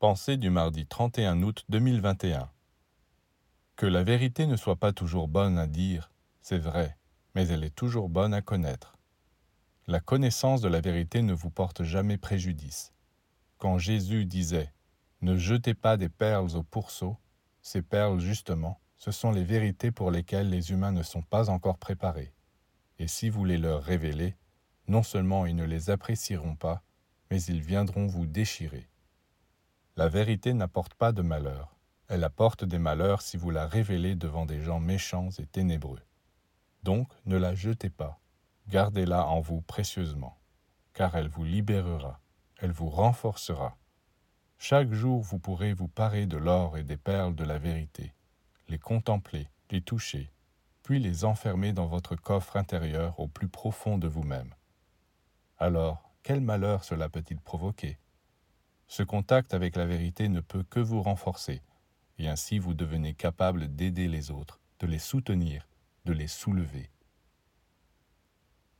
Pensée du mardi 31 août 2021. Que la vérité ne soit pas toujours bonne à dire, c'est vrai, mais elle est toujours bonne à connaître. La connaissance de la vérité ne vous porte jamais préjudice. Quand Jésus disait Ne jetez pas des perles au pourceau, ces perles, justement, ce sont les vérités pour lesquelles les humains ne sont pas encore préparés. Et si vous les leur révélez, non seulement ils ne les apprécieront pas, mais ils viendront vous déchirer. La vérité n'apporte pas de malheur. Elle apporte des malheurs si vous la révélez devant des gens méchants et ténébreux. Donc ne la jetez pas, gardez-la en vous précieusement, car elle vous libérera, elle vous renforcera. Chaque jour vous pourrez vous parer de l'or et des perles de la vérité, les contempler, les toucher, puis les enfermer dans votre coffre intérieur au plus profond de vous-même. Alors, quel malheur cela peut-il provoquer? Ce contact avec la vérité ne peut que vous renforcer, et ainsi vous devenez capable d'aider les autres, de les soutenir, de les soulever.